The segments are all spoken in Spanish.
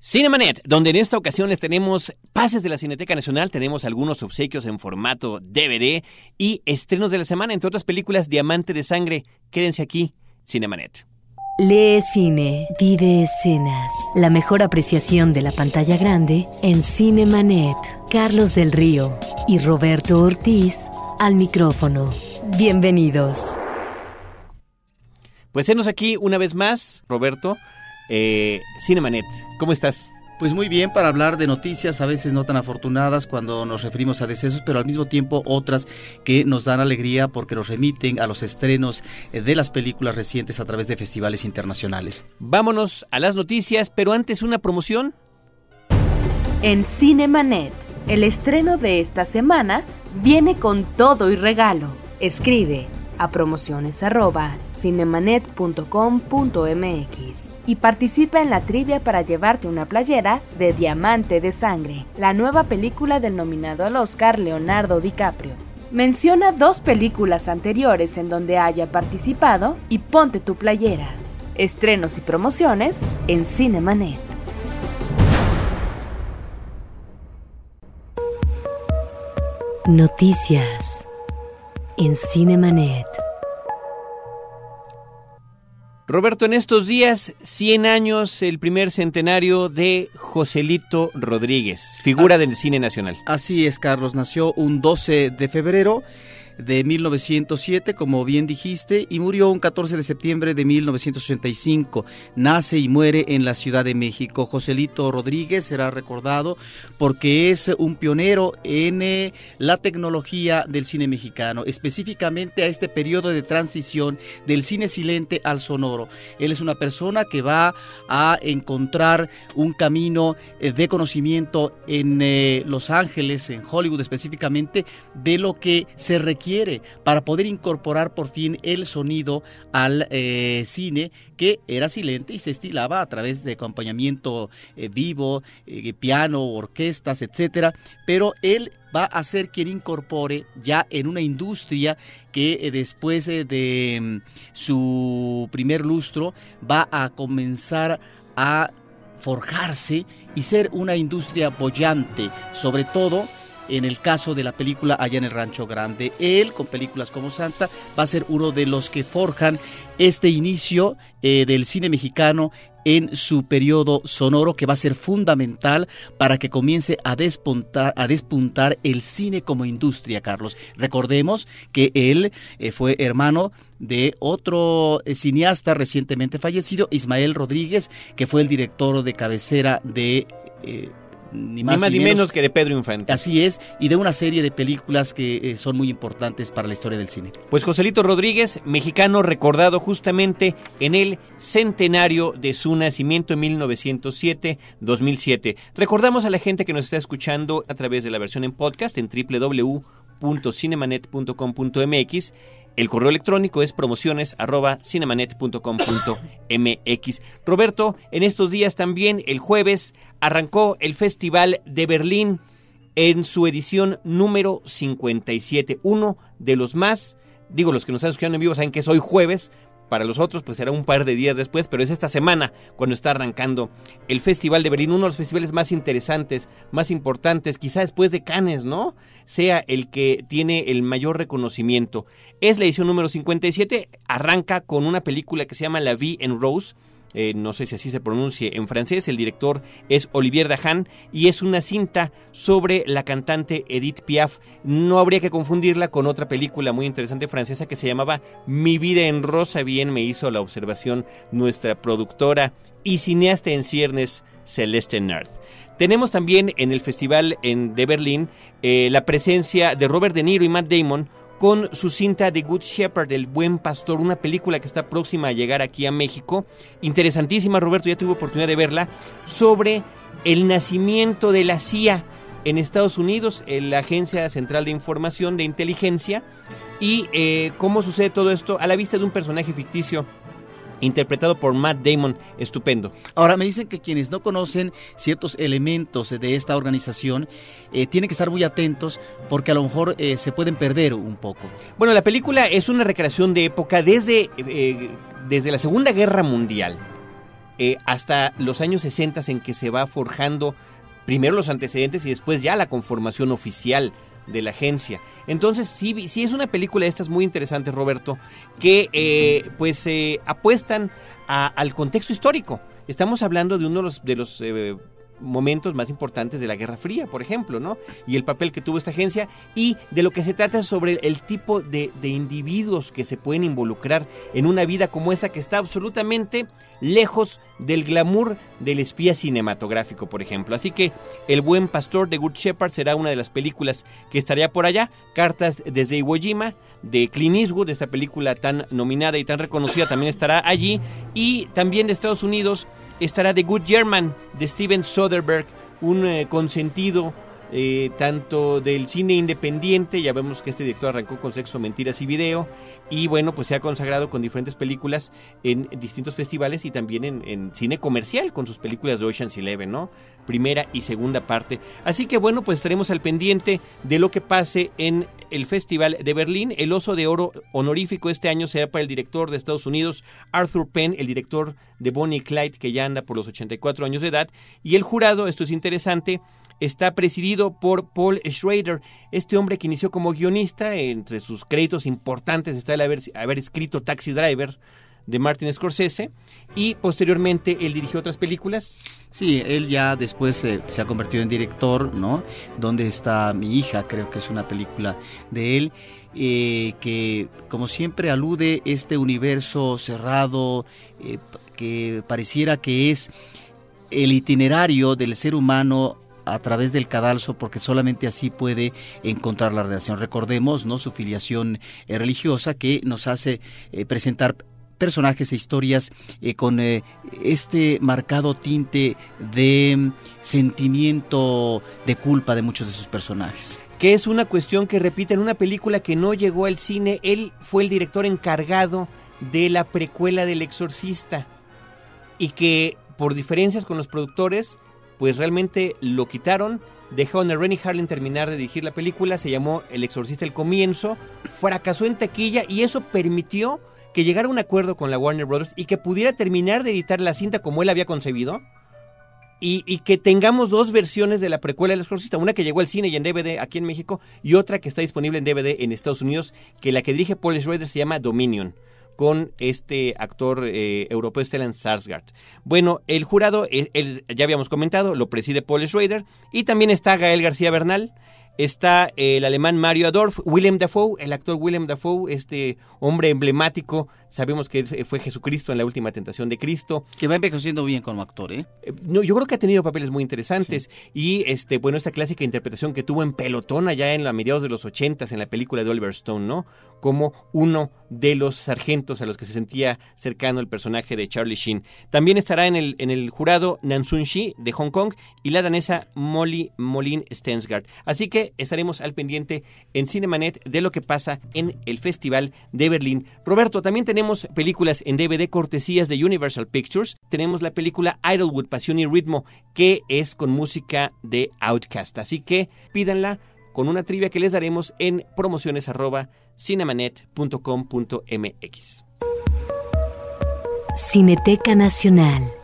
Cinemanet, donde en esta ocasión les tenemos pases de la Cineteca Nacional, tenemos algunos obsequios en formato DVD y estrenos de la semana, entre otras películas Diamante de Sangre. Quédense aquí, Cinemanet. Lee cine, vive escenas. La mejor apreciación de la pantalla grande en Cinemanet. Carlos del Río y Roberto Ortiz al micrófono. Bienvenidos. Pues enos aquí una vez más, Roberto, eh, Cinemanet. ¿Cómo estás? Pues muy bien para hablar de noticias a veces no tan afortunadas cuando nos referimos a decesos, pero al mismo tiempo otras que nos dan alegría porque nos remiten a los estrenos eh, de las películas recientes a través de festivales internacionales. Vámonos a las noticias, pero antes una promoción. En Cinemanet, el estreno de esta semana viene con todo y regalo. Escribe a promociones arroba cinemanet.com.mx y participa en la trivia para llevarte una playera de Diamante de Sangre, la nueva película del nominado al Oscar Leonardo DiCaprio. Menciona dos películas anteriores en donde haya participado y ponte tu playera. Estrenos y promociones en Cinemanet. Noticias en Cinemanet. Roberto, en estos días, 100 años, el primer centenario de Joselito Rodríguez, figura del cine nacional. Así es, Carlos, nació un 12 de febrero de 1907, como bien dijiste, y murió un 14 de septiembre de 1985. Nace y muere en la Ciudad de México. Joselito Rodríguez será recordado porque es un pionero en eh, la tecnología del cine mexicano, específicamente a este periodo de transición del cine silente al sonoro. Él es una persona que va a encontrar un camino eh, de conocimiento en eh, Los Ángeles, en Hollywood específicamente, de lo que se requiere para poder incorporar por fin el sonido al eh, cine que era silente y se estilaba a través de acompañamiento eh, vivo, eh, piano, orquestas, etcétera, pero él va a ser quien incorpore ya en una industria que después de mm, su primer lustro va a comenzar a forjarse y ser una industria bollante, sobre todo en el caso de la película Allá en el Rancho Grande. Él, con películas como Santa, va a ser uno de los que forjan este inicio eh, del cine mexicano en su periodo sonoro que va a ser fundamental para que comience a despuntar, a despuntar el cine como industria, Carlos. Recordemos que él eh, fue hermano de otro eh, cineasta recientemente fallecido, Ismael Rodríguez, que fue el director de cabecera de ni más ni, menos, que de Pedro Infante. Así es, y de una serie de películas que eh, son muy importantes para la historia del cine. Pues Joselito Rodríguez, mexicano recordado justamente en el centenario de su nacimiento en 1907-2007. Recordamos a la gente que nos está escuchando a través de la versión en podcast en www.cinemanet.com.mx el correo electrónico es promociones cinemanet.com.mx. Roberto, en estos días también, el jueves, arrancó el Festival de Berlín en su edición número 57. Uno de los más, digo, los que nos están escuchando en vivo saben que es hoy jueves, para los otros, pues será un par de días después, pero es esta semana cuando está arrancando el Festival de Berlín, uno de los festivales más interesantes, más importantes, quizá después de Cannes, ¿no? Sea el que tiene el mayor reconocimiento. Es la edición número 57, arranca con una película que se llama La Vie en Rose, eh, no sé si así se pronuncie en francés, el director es Olivier Dahan y es una cinta sobre la cantante Edith Piaf. No habría que confundirla con otra película muy interesante francesa que se llamaba Mi vida en rosa, bien me hizo la observación nuestra productora y cineasta en ciernes Celeste Nerd. Tenemos también en el Festival de Berlín eh, la presencia de Robert De Niro y Matt Damon con su cinta The Good Shepherd, El Buen Pastor, una película que está próxima a llegar aquí a México. Interesantísima, Roberto, ya tuve oportunidad de verla, sobre el nacimiento de la CIA en Estados Unidos, en la Agencia Central de Información de Inteligencia, y eh, cómo sucede todo esto a la vista de un personaje ficticio interpretado por Matt Damon, estupendo. Ahora, me dicen que quienes no conocen ciertos elementos de esta organización eh, tienen que estar muy atentos porque a lo mejor eh, se pueden perder un poco. Bueno, la película es una recreación de época desde, eh, desde la Segunda Guerra Mundial. hasta los años 60 en que se va forjando primero los antecedentes y después ya la conformación oficial de la agencia. Entonces, sí, sí es una película de estas muy interesante, Roberto, que eh, pues eh, apuestan al contexto histórico. Estamos hablando de uno de los, eh, momentos más importantes de la Guerra Fría, por ejemplo, ¿no? Y el papel que tuvo esta agencia y de lo que se trata sobre el tipo de, de individuos que se pueden involucrar en una vida como esa que está absolutamente lejos del glamour del espía cinematográfico, por ejemplo. Así que El buen pastor de Good Shepherd será una de las películas que estaría por allá. Cartas desde Iwo Jima de Clint Eastwood, esta película tan nominada y tan reconocida, también estará allí. Y también de Estados Unidos estará The Good German de Steven Soderbergh, un eh, consentido eh, tanto del cine independiente, ya vemos que este director arrancó con Sexo, Mentiras y Video, y bueno, pues se ha consagrado con diferentes películas en, distintos festivales y también en, cine comercial con sus películas de Ocean's Eleven, ¿no? Primera y segunda parte. Así que bueno, pues estaremos al pendiente de lo que pase en el Festival de Berlín. El oso de oro honorífico este año será para el director de Estados Unidos, Arthur Penn, el director de Bonnie Clyde, que ya anda por los 84 años de edad, y el jurado, esto es interesante, está presidido por Paul Schrader, este hombre que inició como guionista, entre sus créditos importantes está haber, escrito Taxi Driver de Martin Scorsese y posteriormente él dirigió otras películas. Sí, él ya después se ha convertido en director, ¿no? Donde está mi hija, creo que es una película de él. Eh, que como siempre alude este universo cerrado eh, que pareciera que es el itinerario del ser humano a través del cadalso porque solamente así puede encontrar la relación. Recordemos ¿no? su filiación eh, religiosa que nos hace eh, presentar personajes e historias eh, con este marcado tinte de mm, sentimiento de culpa de muchos de sus personajes que es una cuestión que repite en una película que no llegó al cine. Él fue el director encargado de la precuela del exorcista y que por diferencias con los productores pues realmente lo quitaron. Dejaron a Rennie Harlin terminar de dirigir la película, se llamó El Exorcista el Comienzo, fracasó en taquilla y eso permitió que llegara a un acuerdo con la Warner Brothers y que pudiera terminar de editar la cinta como él había concebido. Y, que tengamos dos versiones de la precuela del exorcista, una que llegó al cine y en DVD aquí en México y otra que está disponible en DVD en Estados Unidos, que la que dirige Paul Schrader se llama Dominion con este actor eh, europeo Stellan Sarsgaard. Bueno, el jurado, eh, ya habíamos comentado, lo preside Paul Schrader y también está Gael García Bernal, está el alemán Mario Adorf, Willem Dafoe, el actor Willem Dafoe, este hombre emblemático Sabemos que fue Jesucristo en la última tentación de Cristo. Que va envejeciendo bien como actor, ¿eh? ¿eh? No, yo creo que ha tenido papeles muy interesantes. Y este, bueno, esta clásica interpretación que tuvo en pelotón allá en la mediados de los ochentas en la película de Oliver Stone, ¿no? Como uno de los sargentos a los que se sentía cercano el personaje de Charlie Sheen. También estará en el, en el jurado Nansun Shi de Hong Kong y la danesa Molly Molin Stensgaard. Así que estaremos al pendiente en Cinemanet de lo que pasa en el Festival de Berlín. Roberto, también tenemos películas en DVD cortesías de Universal Pictures. Tenemos la película Idlewood, Pasión y Ritmo, que es con música de Outcast. Así que pídanla con una trivia que les daremos en promociones arroba cinemanet.com.mx. Cineteca Nacional.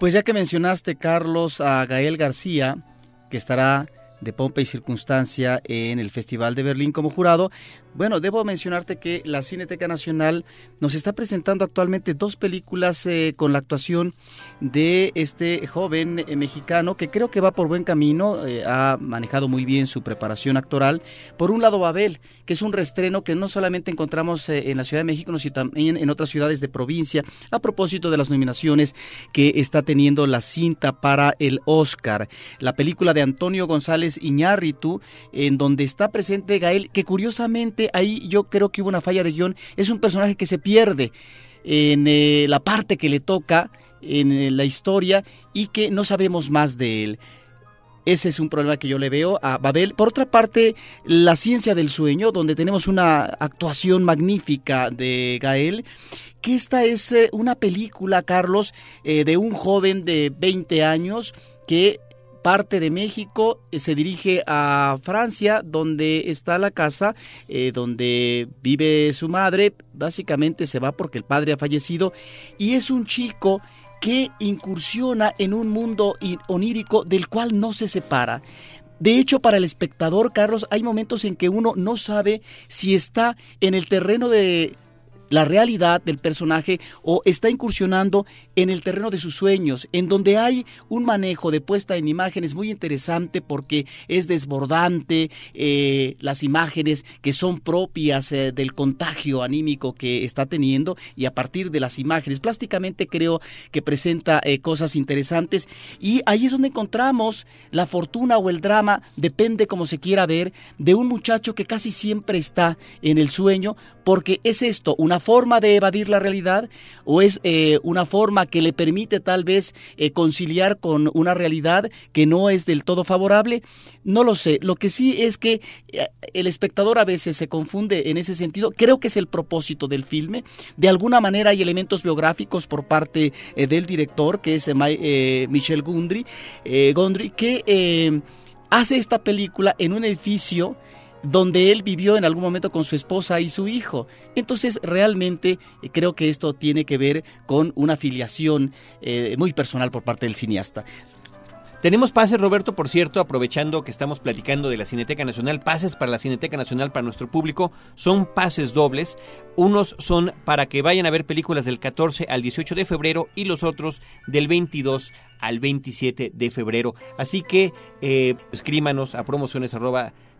Pues ya que mencionaste, Carlos, a Gael García, que estará de pompa y circunstancia en el Festival de Berlín como jurado. Bueno, debo mencionarte que la Cineteca Nacional nos está presentando actualmente dos películas eh, con la actuación de este joven eh, mexicano que creo que va por buen camino, eh, ha manejado muy bien su preparación actoral. Por un lado, Babel, que es un restreno que no solamente encontramos en la Ciudad de México, sino también en otras ciudades de provincia, a propósito de las nominaciones que está teniendo la cinta para el Oscar. La película de Antonio González Iñárritu, en donde está presente Gael, que curiosamente ahí yo creo que hubo una falla de guion. Es un personaje que se pierde en eh, la parte que le toca en eh, la historia y que no sabemos más de él. Ese es un problema que yo le veo a Babel. Por otra parte, La ciencia del sueño, donde tenemos una actuación magnífica de Gael, que esta es eh, una película, Carlos, de un joven de 20 años que parte de México, eh, se dirige a Francia, donde está la casa eh, donde vive su madre. Básicamente se va porque el padre ha fallecido y es un chico que incursiona en un mundo onírico del cual no se separa. De hecho, para el espectador, Carlos, hay momentos en que uno no sabe si está en el terreno de la realidad del personaje o está incursionando en el terreno de sus sueños, en donde hay un manejo de puesta en imágenes muy interesante porque es desbordante, eh, las imágenes que son propias eh, del contagio anímico que está teniendo y a partir de las imágenes, plásticamente creo que presenta eh, cosas interesantes y ahí es donde encontramos la fortuna o el drama, depende como se quiera ver, de un muchacho que casi siempre está en el sueño porque es esto, una forma de evadir la realidad o es una forma que le permite tal vez eh, conciliar con una realidad que no es del todo favorable? No lo sé. Lo que sí es que eh, el espectador a veces se confunde en ese sentido. Creo que es el propósito del filme. De alguna manera hay elementos biográficos por parte eh, del director, que es Michel Gondry, Gondry que hace esta película en un edificio donde él vivió en algún momento con su esposa y su hijo. Entonces, realmente eh, creo que esto tiene que ver con una afiliación eh, muy personal por parte del cineasta. Tenemos pases, Roberto, por cierto, aprovechando que estamos platicando de la Cineteca Nacional, pases para la Cineteca Nacional para nuestro público, son pases dobles. Unos son para que vayan a ver películas del 14 al 18 de febrero y los otros del 22 al 27 de febrero. Así que eh, escríbanos a promociones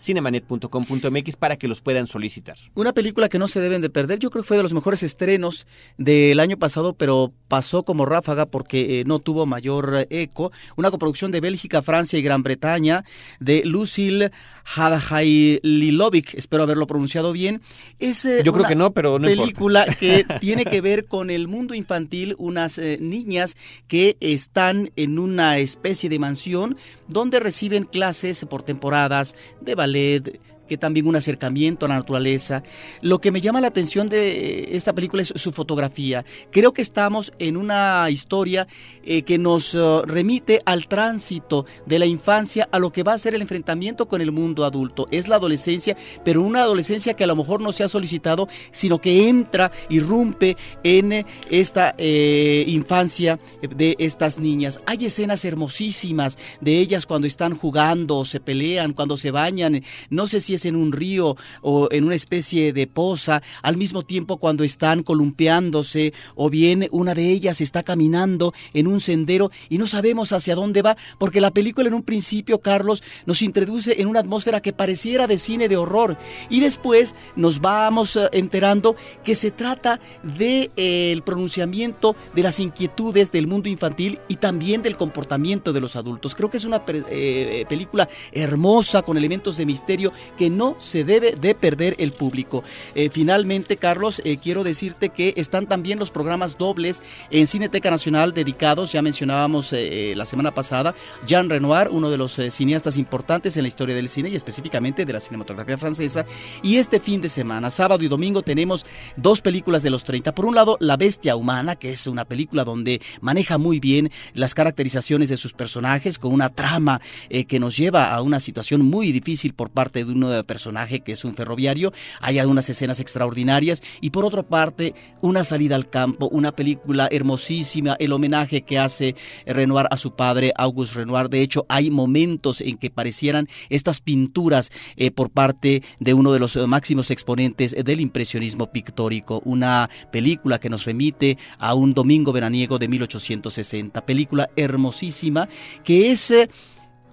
cinemanet.com.mx para que los puedan solicitar. Una película que no se deben de perder, yo creo que fue de los mejores estrenos del año pasado, pero pasó como ráfaga porque eh, no tuvo mayor eh, eco. Una coproducción de Bélgica, Francia y Gran Bretaña de Lucille Hadajailovic, espero haberlo pronunciado bien. Es eh, yo creo que no, pero no película que tiene que ver con el mundo infantil, unas niñas que están en una especie de mansión donde reciben clases por temporadas de ballet que también un acercamiento a la naturaleza. Lo que me llama la atención de esta película es su fotografía. Creo que estamos en una historia eh, que nos uh, remite al tránsito de la infancia a lo que va a ser el enfrentamiento con el mundo adulto. Es la adolescencia, pero una adolescencia que a lo mejor no se ha solicitado, sino que entra, irrumpe en esta eh, infancia de estas niñas. Hay escenas hermosísimas de ellas cuando están jugando, se pelean, cuando se bañan. No sé si es en un río o en una especie de poza, al mismo tiempo cuando están columpiándose o bien una de ellas está caminando en un sendero y no sabemos hacia dónde va, porque la película en un principio, Carlos, nos introduce en una atmósfera que pareciera de cine de horror y después nos vamos eh, enterando que se trata de eh, pronunciamiento de las inquietudes del mundo infantil y también del comportamiento de los adultos. Creo que es una eh, película hermosa con elementos de misterio que no se debe de perder el público. finalmente, Carlos, quiero decirte que están también los programas dobles en Cineteca Nacional dedicados ya mencionábamos eh, eh, la semana pasada, Jean Renoir, uno de los eh, cineastas importantes en la historia del cine y específicamente de la cinematografía francesa. Y este fin de semana, sábado y domingo, tenemos dos películas de los 30. Por un lado, La Bestia Humana, que es una película donde maneja muy bien las caracterizaciones de sus personajes, con una trama que nos lleva a una situación muy difícil por parte de un personaje que es un ferroviario. Hay algunas escenas extraordinarias. Y por otra parte, una salida al campo, una película hermosísima, el homenaje que hace Renoir a su padre, Auguste Renoir. De hecho, hay momentos en que parecieran estas pinturas eh, por parte de uno de los máximos exponentes del impresionismo pictórico. Una película que nos remite a un domingo veraniego de 1860. Película hermosísima que es eh,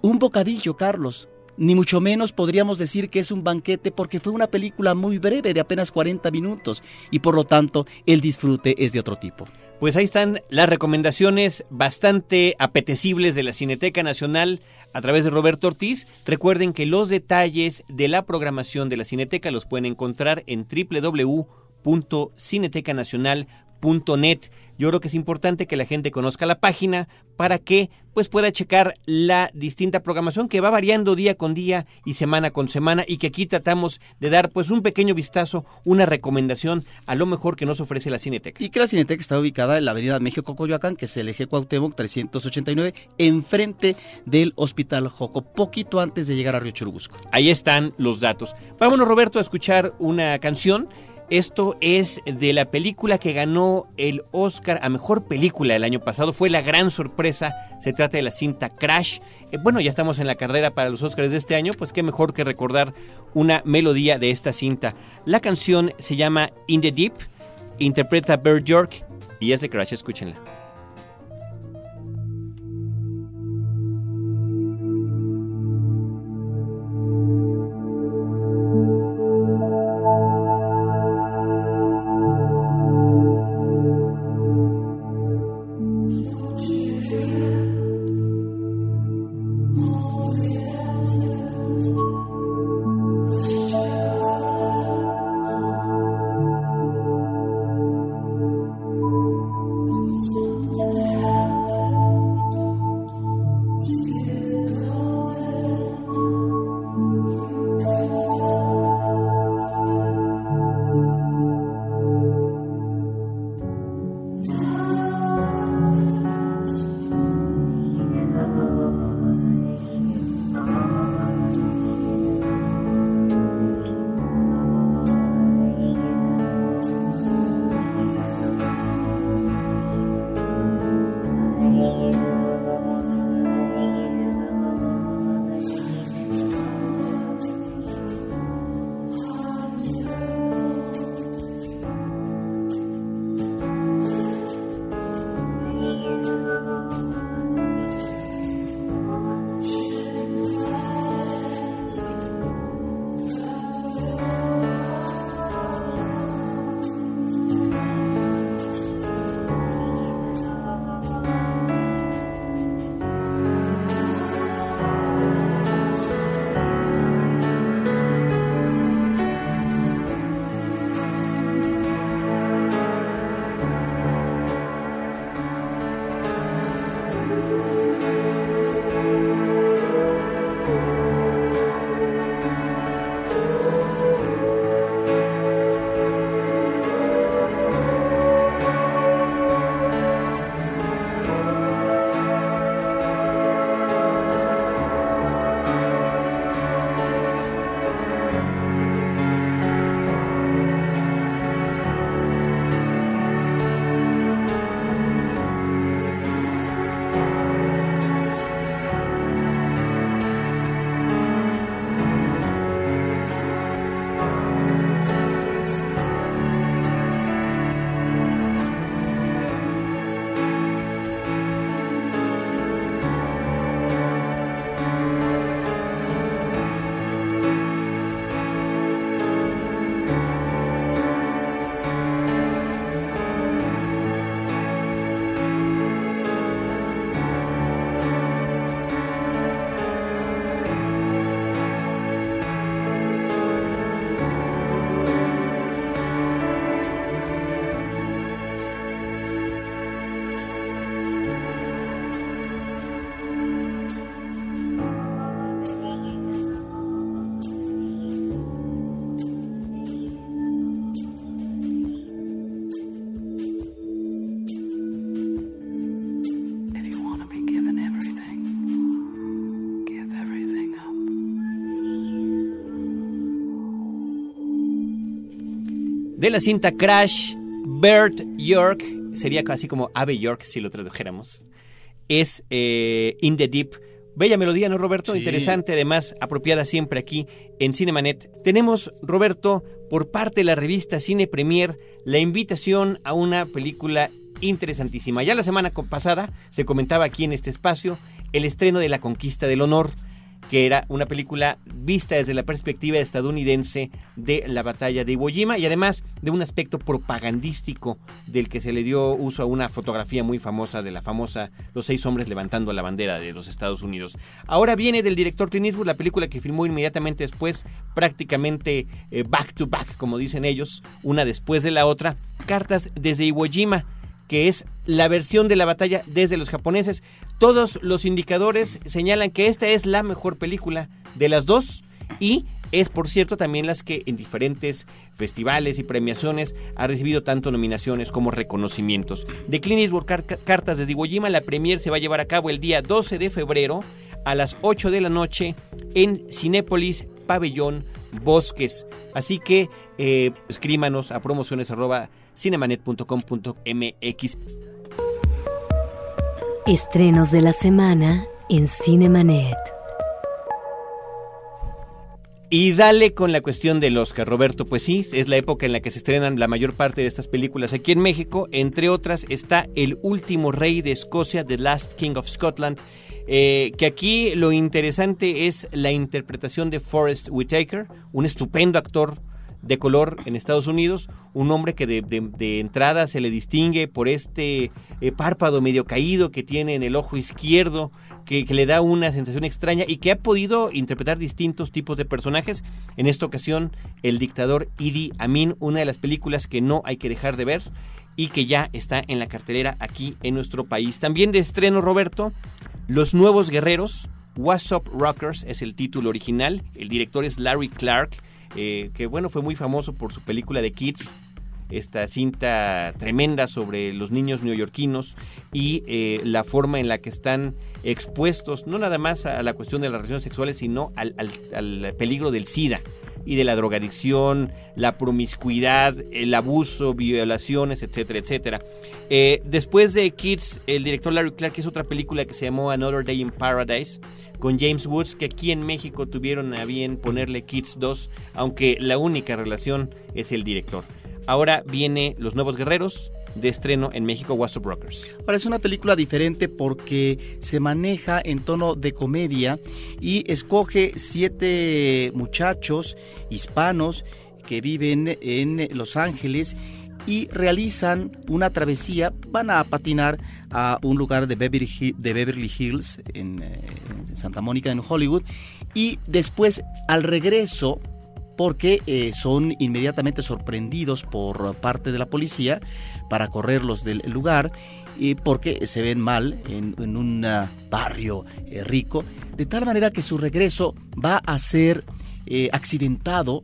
un bocadillo, Carlos ni mucho menos podríamos decir que es un banquete porque fue una película muy breve de apenas 40 minutos y por lo tanto el disfrute es de otro tipo. Pues ahí están las recomendaciones bastante apetecibles de la Cineteca Nacional a través de Roberto Ortiz. Recuerden que los detalles de la programación de la Cineteca los pueden encontrar en www.cinetecanacional.com net. Yo creo que es importante que la gente conozca la página para que pues pueda checar la distinta programación que va variando día con día y semana con semana y que aquí tratamos de dar pues un pequeño vistazo, una recomendación a lo mejor que nos ofrece la Cineteca. Y que la Cineteca está ubicada en la Avenida México Coyoacán, que es el eje Cuauhtémoc 389, enfrente del Hospital Joco, poquito antes de llegar a Río Churubusco. Ahí están los datos. Vámonos Roberto a escuchar una canción esto es de la película que ganó el Oscar a Mejor Película el año pasado. Fue la gran sorpresa. Se trata de la cinta Crash. Eh, bueno, ya estamos en la carrera para los Oscars de este año, pues qué mejor que recordar una melodía de esta cinta. La canción se llama In the Deep, interpreta Bert York y es de Crash, escúchenla. De la cinta Crash, Bert York, sería casi como Ave York si lo tradujéramos, es eh, In the Deep. Bella melodía, ¿no, Roberto? Interesante, además, apropiada siempre aquí en Cinemanet. Tenemos, Roberto, por parte de la revista Cine Premier, la invitación a una película interesantísima. Ya la semana pasada se comentaba aquí en este espacio el estreno de La Conquista del Honor. Que era una película vista desde la perspectiva estadounidense de la batalla de Iwo Jima y además de un aspecto propagandístico del que se le dio uso a una fotografía muy famosa de la famosa Los seis hombres levantando la bandera de los Estados Unidos. Ahora viene del director Clint la película que filmó inmediatamente después, prácticamente eh, back to back, como dicen ellos, una después de la otra, Cartas desde Iwo Jima que es la versión de la batalla desde los japoneses. Todos los indicadores señalan que esta es la mejor película de las dos y es por cierto también las que en diferentes festivales y premiaciones ha recibido tanto nominaciones como reconocimientos. De Clint Eastwood Cartas de Iwo Jima, la premier se va a llevar a cabo el día 12 de febrero a las 8 de la noche en Cinépolis Pabellón Bosques. Así que eh, escríbanos a promociones cinemanet.com.mx. Estrenos de la semana en Cinemanet. Y dale con la cuestión del Oscar, Roberto. Pues sí, es la época en la que se estrenan la mayor parte de estas películas aquí en México. Entre otras está El último rey de Escocia, The Last King of Scotland, eh, que aquí lo interesante es la interpretación de Forrest Whitaker, un estupendo actor de color en Estados Unidos, un hombre que de, entrada se le distingue por este eh, párpado medio caído que tiene en el ojo izquierdo, que, le da una sensación extraña y que ha podido interpretar distintos tipos de personajes. En esta ocasión, el dictador Idi Amin, una de las películas que no hay que dejar de ver y que ya está en la cartelera aquí en nuestro país. También de estreno, Roberto, Los Nuevos Guerreros, What's Up Rockers es el título original, el director es Larry Clark, eh, que bueno, fue muy famoso por su película de Kids, esta cinta tremenda sobre los niños neoyorquinos y eh, la forma en la que están expuestos, no nada más a la cuestión de las relaciones sexuales, sino al, al peligro del SIDA y de la drogadicción, la promiscuidad, el abuso, violaciones, etcétera, etcétera. Eh, después de Kids, el director Larry Clark hizo otra película que se llamó Another Day in Paradise con James Woods, que aquí en México tuvieron a bien ponerle Kids 2, aunque la única relación es el director. Ahora viene Los Nuevos Guerreros, de estreno en México, What's Brokers. Ahora es una película diferente porque se maneja en tono de comedia y escoge siete muchachos hispanos que viven en Los Ángeles y realizan una travesía, van a patinar a un lugar de Beverly, Hills, en, eh, en Santa Mónica, en Hollywood, y después al regreso porque eh, son inmediatamente sorprendidos por parte de la policía para correrlos del lugar y porque se ven mal en, un ah, barrio eh, rico, de tal manera que su regreso va a ser eh, accidentado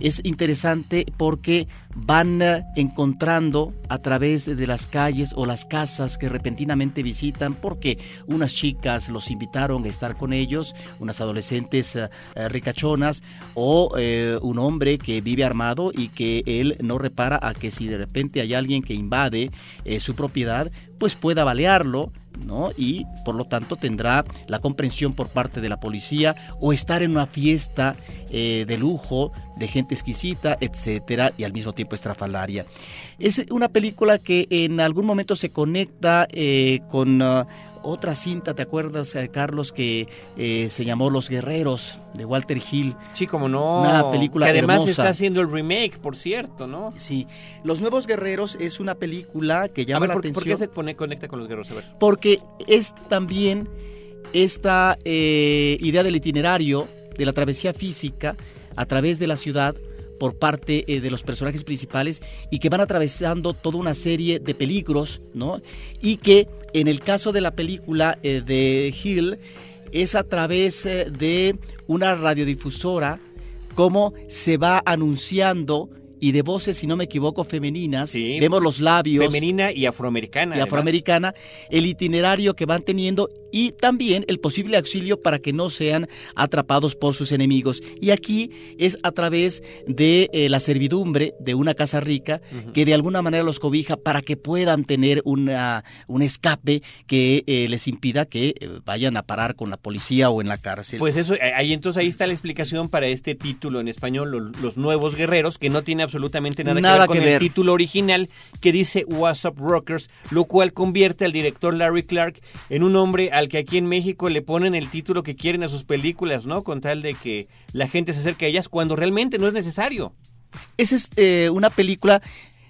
es interesante porque van eh, encontrando a través de las calles o las casas que repentinamente visitan porque unas chicas los invitaron a estar con ellos, unas adolescentes eh, eh, ricachonas o un hombre que vive armado y que él no repara a que si de repente hay alguien que invade su propiedad, pues pueda balearlo ¿no? Y por lo tanto tendrá la comprensión por parte de la policía o estar en una fiesta eh, de lujo, de gente exquisita, etcétera, y al mismo tiempo estrafalaria. Es una película que en algún momento se conecta eh, con ah, otra cinta, ¿te acuerdas, eh, Carlos, que eh, se llamó Los Guerreros de Walter Hill? Sí, como no. Una película que además está haciendo el remake, por cierto, ¿no? Sí. Los Nuevos Guerreros es una película que llama la atención. ¿Por qué se pone, conecta con los guerreros? A ver. Porque es también esta eh, idea del itinerario, de la travesía física a través de la ciudad por parte eh, de los personajes principales y que van atravesando toda una serie de peligros, ¿no? Y que en el caso de la película eh, de Hill es a través eh, de una radiodifusora cómo se va anunciando y de voces, si no me equivoco, femeninas. Vemos los labios. Femenina y afroamericana. Y afroamericana, el itinerario que van teniendo y también el posible auxilio para que no sean atrapados por sus enemigos. Y aquí es a través de eh, la servidumbre de una casa rica que de alguna manera los cobija para que puedan tener una, un escape que eh, les impida que eh, vayan a parar con la policía o en la cárcel. Pues eso, ahí entonces ahí está la explicación para este título en español, Los, Nuevos Guerreros, que no tiene absolutamente nada, que ver con el título original que dice What's Up Rockers, lo cual convierte al director Larry Clark en un hombre al que aquí en México le ponen el título que quieren a sus películas, ¿no? Con tal de que la gente se acerque a ellas cuando realmente no es necesario. Esa es eh, una película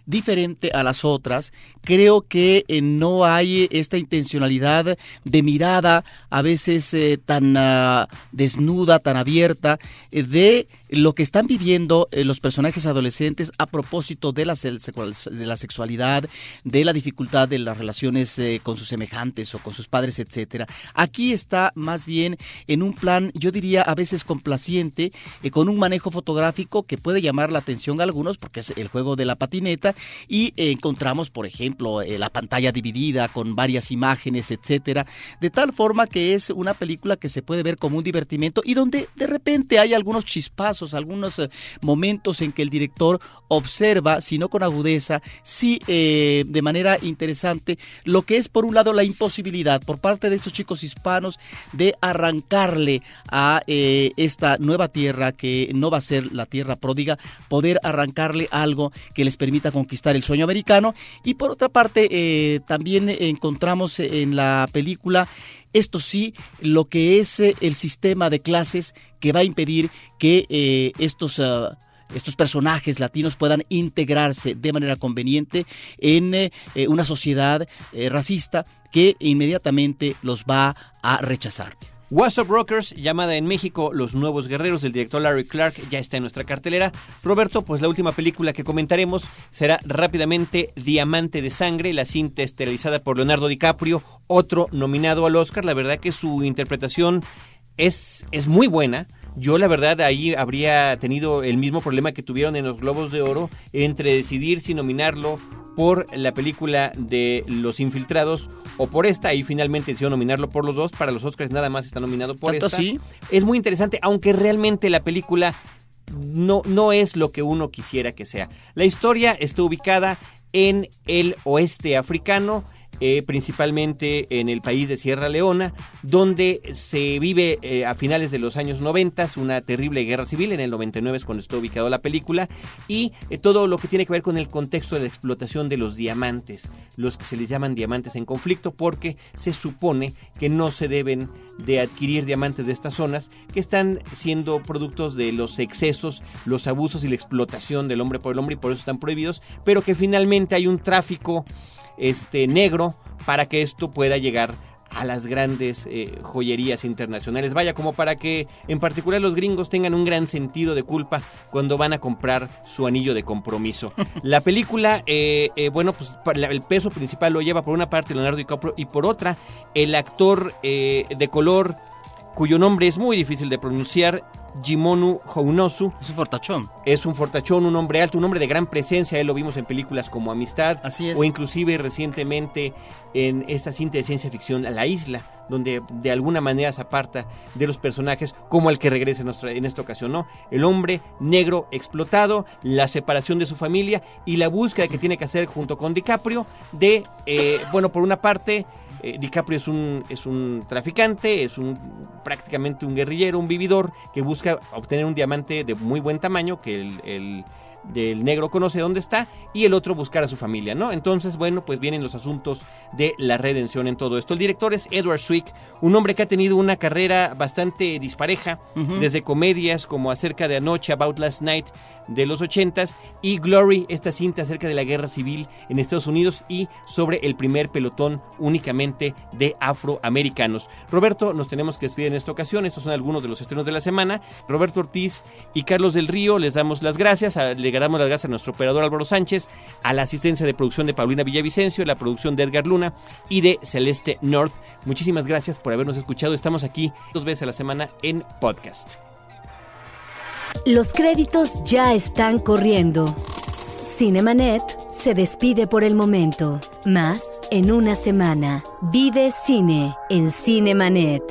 diferente a las otras. Creo que eh, no hay esta intencionalidad de mirada a veces eh, tan ah, desnuda, tan abierta, de lo que están viviendo eh, los personajes adolescentes a propósito de la, de la sexualidad, de la dificultad de las relaciones eh, con sus semejantes o con sus padres, etcétera. Aquí está más bien en un plan, yo diría a veces complaciente, eh, con un manejo fotográfico que puede llamar la atención a algunos porque es el juego de la patineta y encontramos, por ejemplo, la pantalla dividida con varias imágenes, etcétera, de tal forma que es una película que se puede ver como un divertimento y donde de repente hay algunos chispazos algunos eh, momentos en que el director observa, si no con agudeza, sí eh, de manera interesante, lo que es por un lado la imposibilidad por parte de estos chicos hispanos de arrancarle a eh, esta nueva tierra que no va a ser la tierra pródiga, poder arrancarle algo que les permita conquistar el sueño americano. Y por otra parte, también encontramos en la película esto sí, lo que es el sistema de clases que va a impedir que eh, estos... Ah, estos personajes latinos puedan integrarse de manera conveniente en eh, una sociedad eh, racista que inmediatamente los va a rechazar. What's Up Rockers, llamada en México Los Nuevos Guerreros del director Larry Clark, ya está en nuestra cartelera. Roberto, pues la última película que comentaremos será rápidamente Diamante de Sangre, la cinta esterilizada por Leonardo DiCaprio, otro nominado al Oscar. La verdad que su interpretación es, es muy buena. Yo la verdad ahí habría tenido el mismo problema que tuvieron en los Globos de Oro entre decidir si nominarlo por la película de Los Infiltrados o por esta y finalmente decidió nominarlo por los dos. Para los Oscars nada más está nominado por esta. Sí? Es muy interesante, aunque realmente la película no, no es lo que uno quisiera que sea. La historia está ubicada en el oeste africano eh, principalmente en el país de Sierra Leona, donde se vive eh, a finales de los años 90 una terrible guerra civil, en el 99 es cuando está ubicado la película, y eh, todo lo que tiene que ver con el contexto de la explotación de los diamantes, los que se les llaman diamantes en conflicto, porque se supone que no se deben de adquirir diamantes de estas zonas, que están siendo productos de los excesos, los abusos y la explotación del hombre por el hombre y por eso están prohibidos, pero que finalmente hay un tráfico este negro para que esto pueda llegar a las grandes eh, joyerías internacionales. Vaya, como para que en particular los gringos tengan un gran sentido de culpa cuando van a comprar su anillo de compromiso. La película, eh, eh, bueno, pues el peso principal lo lleva por una parte Leonardo DiCaprio y por otra el actor de color cuyo nombre es muy difícil de pronunciar, Jimonu Hounosu. Es un fortachón. Es un fortachón, un hombre alto, un hombre de gran presencia. Él lo vimos en películas como Amistad. Así es. O inclusive recientemente en esta cinta de ciencia ficción, La Isla, donde de alguna manera se aparta de los personajes como el que regresa en, en esta ocasión, ¿no? El hombre negro explotado, la separación de su familia y la búsqueda que tiene que hacer junto con DiCaprio de, eh, bueno, por una parte eh, DiCaprio es un, es un traficante, es un prácticamente un guerrillero, un vividor que busca obtener un diamante de muy buen tamaño que el del negro conoce dónde está y el otro buscar a su familia, ¿no? Entonces, bueno, pues vienen los asuntos de la redención en todo esto. El director es Edward Swick, un hombre que ha tenido una carrera bastante dispareja, desde comedias como Acerca de Anoche, About Last Night de los ochentas y Glory, esta cinta acerca de la guerra civil en Estados Unidos y sobre el primer pelotón únicamente de afroamericanos. Roberto, nos tenemos que despedir en esta ocasión, estos son algunos de los estrenos de la semana. Roberto Ortiz y Carlos del Río, les damos las gracias, le damos las gracias a nuestro operador Álvaro Sánchez, a la asistencia de producción de Paulina Villavicencio, la producción de Edgar Luna y de Celeste North. Muchísimas gracias por habernos escuchado. Estamos aquí dos veces a la semana en podcast. Los créditos ya están corriendo. Cinemanet se despide por el momento. Más en una semana. Vive cine en Cinemanet.